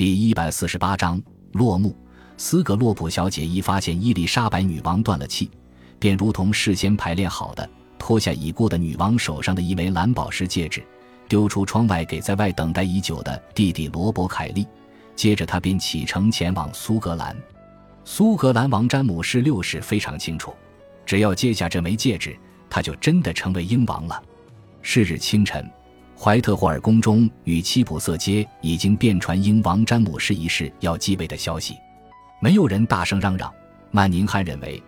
第一百四十八章落幕。斯格洛普小姐一发现伊丽莎白女王断了气，便如同事先排练好的，脱下已故的女王手上的一枚蓝宝石戒指，丢出窗外给在外等待已久的弟弟罗伯·凯利。接着，他便启程前往苏格兰。苏格兰王詹姆士六世非常清楚，只要接下这枚戒指，他就真的成为英王了。是日清晨。怀特霍尔宫中与七普瑟街已经遍传英王詹姆士一世要继位的消息，没有人大声嚷嚷。曼宁汉认为，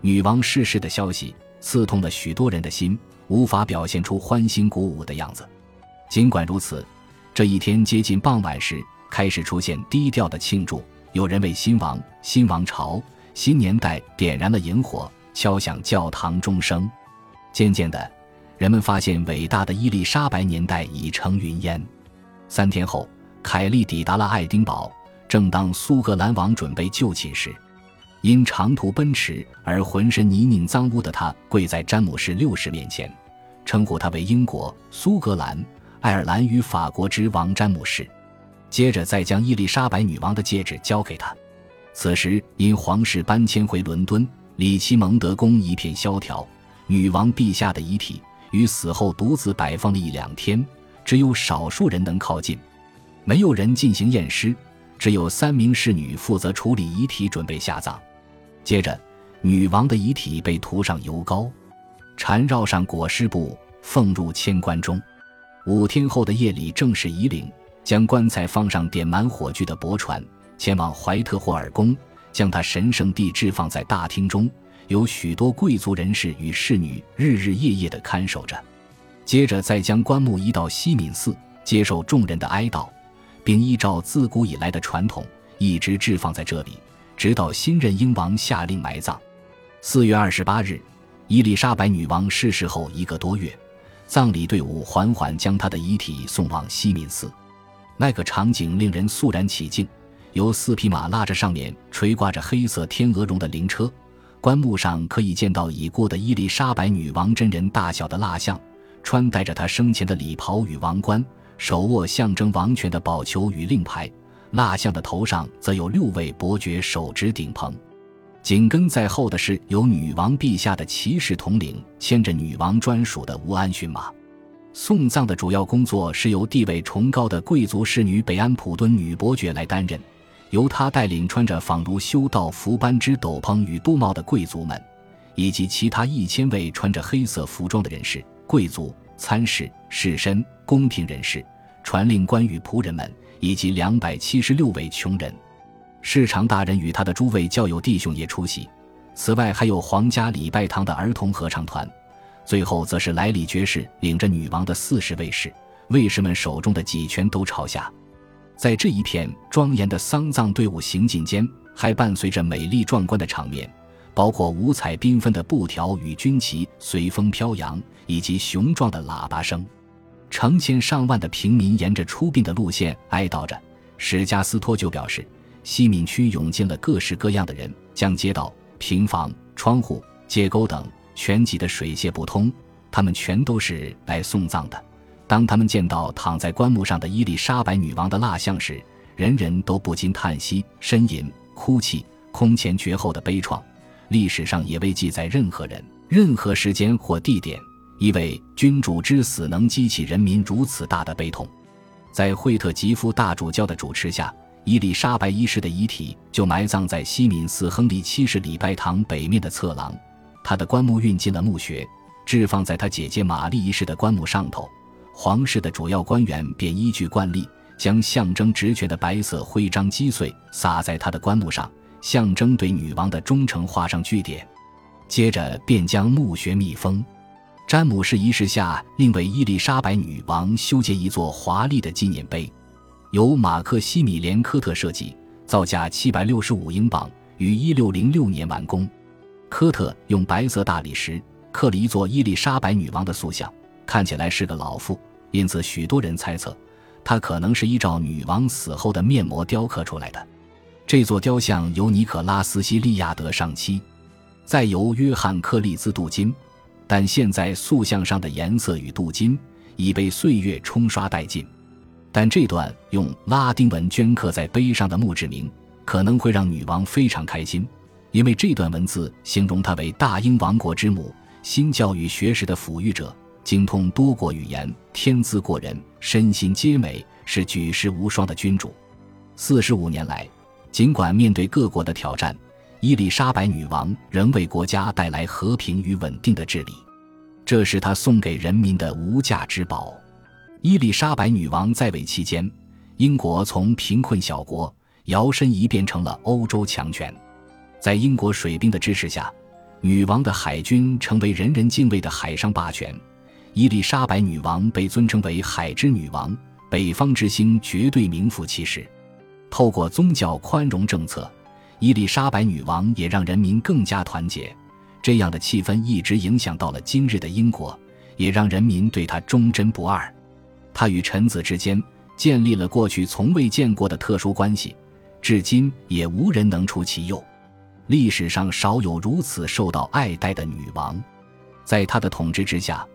女王逝世的消息刺痛了许多人的心，无法表现出欢欣鼓舞的样子。尽管如此，这一天接近傍晚时，开始出现低调的庆祝。有人为新王、新王朝、新年代点燃了萤火，敲响教堂钟声。渐渐的。人们发现，伟大的伊丽莎白年代已成云烟。三天后，凯利抵达了爱丁堡。正当苏格兰王准备就寝时，因长途奔驰而浑身泥泞脏污的他跪在詹姆士六世面前，称呼他为英国、苏格兰、爱尔兰与法国之王詹姆士。接着，再将伊丽莎白女王的戒指交给他。此时，因皇室搬迁回伦敦，里奇蒙德宫一片萧条，女王陛下的遗体。于死后独自摆放了一两天，只有少数人能靠近，没有人进行验尸，只有三名侍女负责处理遗体，准备下葬。接着，女王的遗体被涂上油膏，缠绕上裹尸布，奉入千棺中。五天后的夜里，正式移灵，将棺材放上点满火炬的驳船，前往怀特霍尔宫，将它神圣地置放在大厅中。有许多贵族人士与侍女日日夜夜地看守着，接着再将棺木移到西敏寺，接受众人的哀悼，并依照自古以来的传统，一直置放在这里，直到新任英王下令埋葬。四月二十八日，伊丽莎白女王逝世后一个多月，葬礼队伍缓缓将她的遗体送往西敏寺。那个场景令人肃然起敬，由四匹马拉着上面垂挂着黑色天鹅绒的灵车。棺木上可以见到已故的伊丽莎白女王真人大小的蜡像，穿戴着她生前的礼袍与王冠，手握象征王权的宝球与令牌。蜡像的头上则有六位伯爵手执顶棚。紧跟在后的是由女王陛下的骑士统领牵着女王专属的乌安驯马。送葬的主要工作是由地位崇高的贵族侍女北安普敦女伯爵来担任。由他带领穿着仿如修道服般之斗篷与布帽的贵族们，以及其他一千位穿着黑色服装的人士、贵族、参事、士绅、宫廷人士、传令官与仆人们，以及两百七十六位穷人。市场大人与他的诸位教友弟兄也出席。此外，还有皇家礼拜堂的儿童合唱团。最后，则是莱里爵士领着女王的四十卫士，卫士们手中的戟权都朝下。在这一片庄严的丧葬队伍行进间，还伴随着美丽壮观的场面，包括五彩缤纷的布条与军旗随风飘扬，以及雄壮的喇叭声。成千上万的平民沿着出殡的路线哀悼着。史加斯托就表示，西敏区涌进了各式各样的人，将街道、平房、窗户、街沟等全挤得水泄不通。他们全都是来送葬的。当他们见到躺在棺木上的伊丽莎白女王的蜡像时，人人都不禁叹息、呻吟、哭泣，空前绝后的悲怆。历史上也未记载任何人、任何时间或地点，一位君主之死能激起人民如此大的悲痛。在惠特吉夫大主教的主持下，伊丽莎白一世的遗体就埋葬在西敏寺亨利七世礼拜堂北面的侧廊。他的棺木运进了墓穴，置放在他姐姐玛丽一世的棺木上头。皇室的主要官员便依据惯例，将象征职权的白色徽章击碎，撒在他的棺木上，象征对女王的忠诚，画上句点。接着便将墓穴密封。詹姆士一世下令为伊丽莎白女王修建一座华丽的纪念碑，由马克西米连科特设计，造价七百六十五英镑，于一六零六年完工。科特用白色大理石刻了一座伊丽莎白女王的塑像。看起来是个老妇，因此许多人猜测，她可能是依照女王死后的面膜雕刻出来的。这座雕像由尼可拉斯·西利亚德上漆，再由约翰·克利兹镀金，但现在塑像上的颜色与镀金已被岁月冲刷殆尽。但这段用拉丁文镌刻在碑上的墓志铭可能会让女王非常开心，因为这段文字形容她为大英王国之母、新教育学识的抚育者，精通多国语言，天资过人，身心皆美，是举世无双的君主。四十五年来，尽管面对各国的挑战，伊丽莎白女王仍为国家带来和平与稳定的治理，这是她送给人民的无价之宝。伊丽莎白女王在位期间，英国从贫困小国摇身一变成了欧洲强权。在英国水兵的支持下，女王的海军成为人人敬畏的海上霸权。伊丽莎白女王被尊称为“海之女王”，北方之星绝对名副其实。透过宗教宽容政策，伊丽莎白女王也让人民更加团结。这样的气氛一直影响到了今日的英国，也让人民对她忠贞不二。她与臣子之间建立了过去从未见过的特殊关系，至今也无人能出其右。历史上少有如此受到爱戴的女王，在她的统治之下，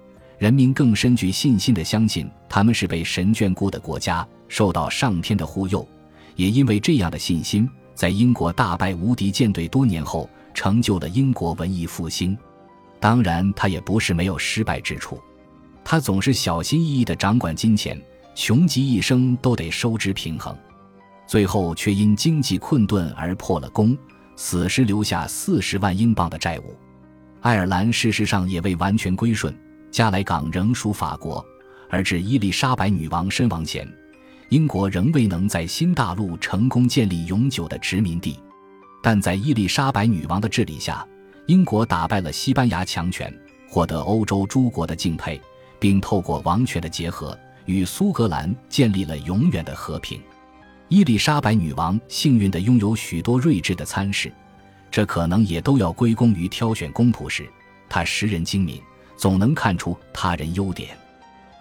人民更深具信心地相信他们是被神眷顾的国家，受到上天的护佑。也因为这样的信心，在英国大败无敌舰队多年后，成就了英国文艺复兴。当然，他也不是没有失败之处。他总是小心翼翼地掌管金钱，穷极一生都得收支平衡，最后却因经济困顿而破了功，死时留下四十万英镑的债务。爱尔兰事实上也未完全归顺，加莱港仍属法国，而至伊丽莎白女王身亡前，英国仍未能在新大陆成功建立永久的殖民地。但在伊丽莎白女王的治理下，英国打败了西班牙强权，获得欧洲诸国的敬佩。并透过王权的结合，与苏格兰建立了永远的和平。伊丽莎白女王幸运地拥有许多睿智的参事，这可能也都要归功于挑选公仆时，她识人精明，总能看出他人优点。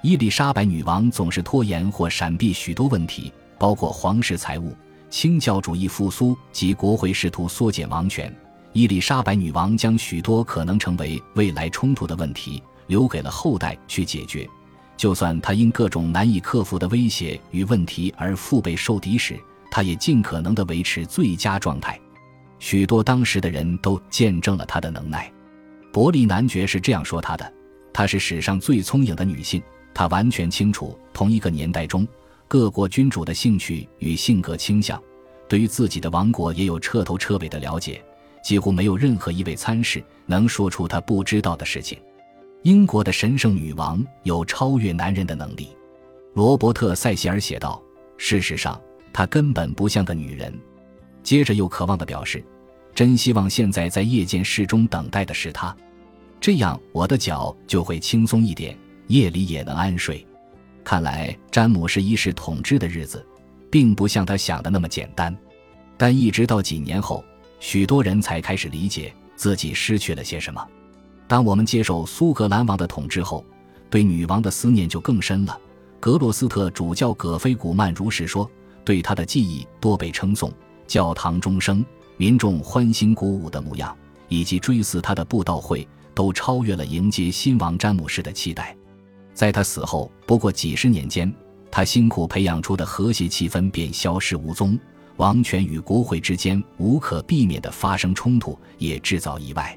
伊丽莎白女王总是拖延或闪避许多问题，包括皇室财务、清教主义复苏及国会试图缩减王权。伊丽莎白女王将许多可能成为未来冲突的问题。留给了后代去解决。就算她因各种难以克服的威胁与问题而腹背受敌时，她也尽可能地维持最佳状态。许多当时的人都见证了她的能耐。伯利男爵是这样说他的：“她是史上最聪颖的女性。她完全清楚同一个年代中各国君主的兴趣与性格倾向，对于自己的王国也有彻头彻尾的了解。几乎没有任何一位参事能说出他不知道的事情。”英国的神圣女王有超越男人的能力，罗伯特·塞西尔写道：“事实上，她根本不像个女人。”接着又渴望地表示：“真希望现在在夜间室中等待的是他，这样我的脚就会轻松一点，夜里也能安睡。”看来詹姆士一世统治的日子，并不像他想的那么简单。但一直到几年后，许多人才开始理解自己失去了些什么。当我们接受苏格兰王的统治后，对女王的思念就更深了。格洛斯特主教葛菲古曼如是说，对他的记忆多被称颂，教堂钟声、民众欢欣鼓舞的模样，以及追思他的布道会，都超越了迎接新王詹姆士的期待。在他死后不过几十年间，他辛苦培养出的和谐气氛便消失无踪，王权与国会之间无可避免的发生冲突，也制造意外。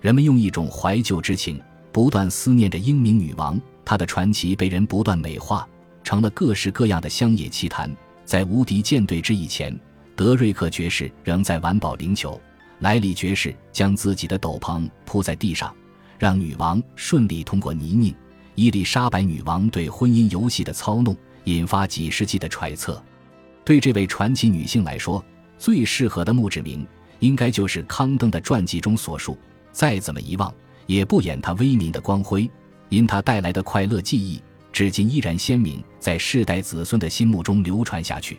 人们用一种怀旧之情，不断思念着英明女王。她的传奇被人不断美化，成了各式各样的乡野奇谈。在无敌舰队之役前，德瑞克爵士仍在玩保龄球，莱里爵士将自己的斗篷铺在地上，让女王顺利通过泥泞。伊丽莎白女王对婚姻游戏的操弄，引发几世纪的揣测。对这位传奇女性来说，最适合的墓志铭，应该就是康登的传记中所述。再怎么遗忘，也不掩她威名的光辉，因她带来的快乐记忆，至今依然鲜明，在世代子孙的心目中流传下去。